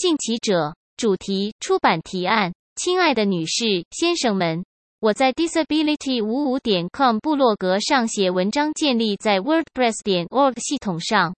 敬其者。主题：出版提案。亲爱的女士、先生们，我在 disability 五五点 com 部落格上写文章，建立在 WordPress 点 org 系统上。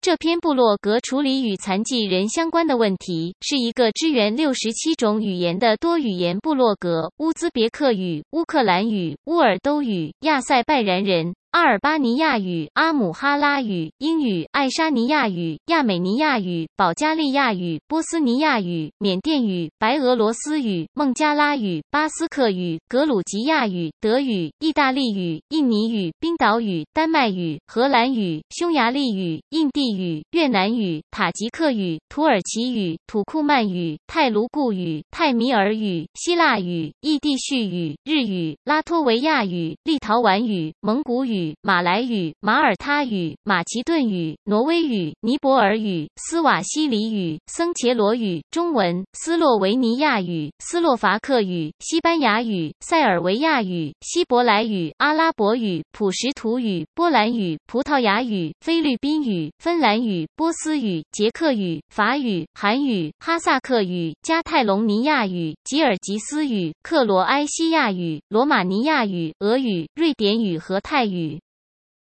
这篇部落格处理与残疾人相关的问题，是一个支援六十七种语言的多语言部落格：乌兹别克语、乌克兰语、乌尔都语、亚塞拜然人。阿尔巴尼亚语、阿姆哈拉语、英语、爱沙尼亚语、亚美尼亚语、保加利亚语、波斯尼亚语、缅甸语、白俄罗斯语、孟加拉语、巴斯克语、格鲁吉亚语、德语、意大利语、印尼语、冰岛语、丹麦语、荷兰语、匈牙利语、印地语、越南语、塔吉克语、土耳其语、土库曼语、泰卢固语、泰米尔语、希腊语、异地叙语、日语、拉脱维亚语、立陶宛语、蒙古语。马来语、马耳他语、马其顿语、挪威语、尼泊尔语、斯瓦西里语、僧伽罗语、中文、斯洛维尼亚语、斯洛伐克语、西班牙语、塞尔维亚语、希伯来语、阿拉伯语、普什图语、波兰语、葡萄牙语、菲律宾语、芬兰语、波斯语、捷克语、法语、韩语、哈萨克语、加泰隆尼亚语、吉尔吉斯语、克罗埃西亚语、罗马尼亚语、俄语、瑞典语和泰语。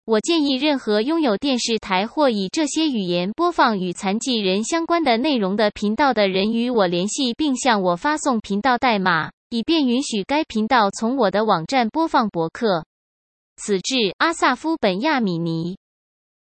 我建议任何拥有电视台或以这些语言播放与残疾人相关的内容的频道的人与我联系，并向我发送频道代码，以便允许该频道从我的网站播放博客。此致阿萨夫·本亚米尼。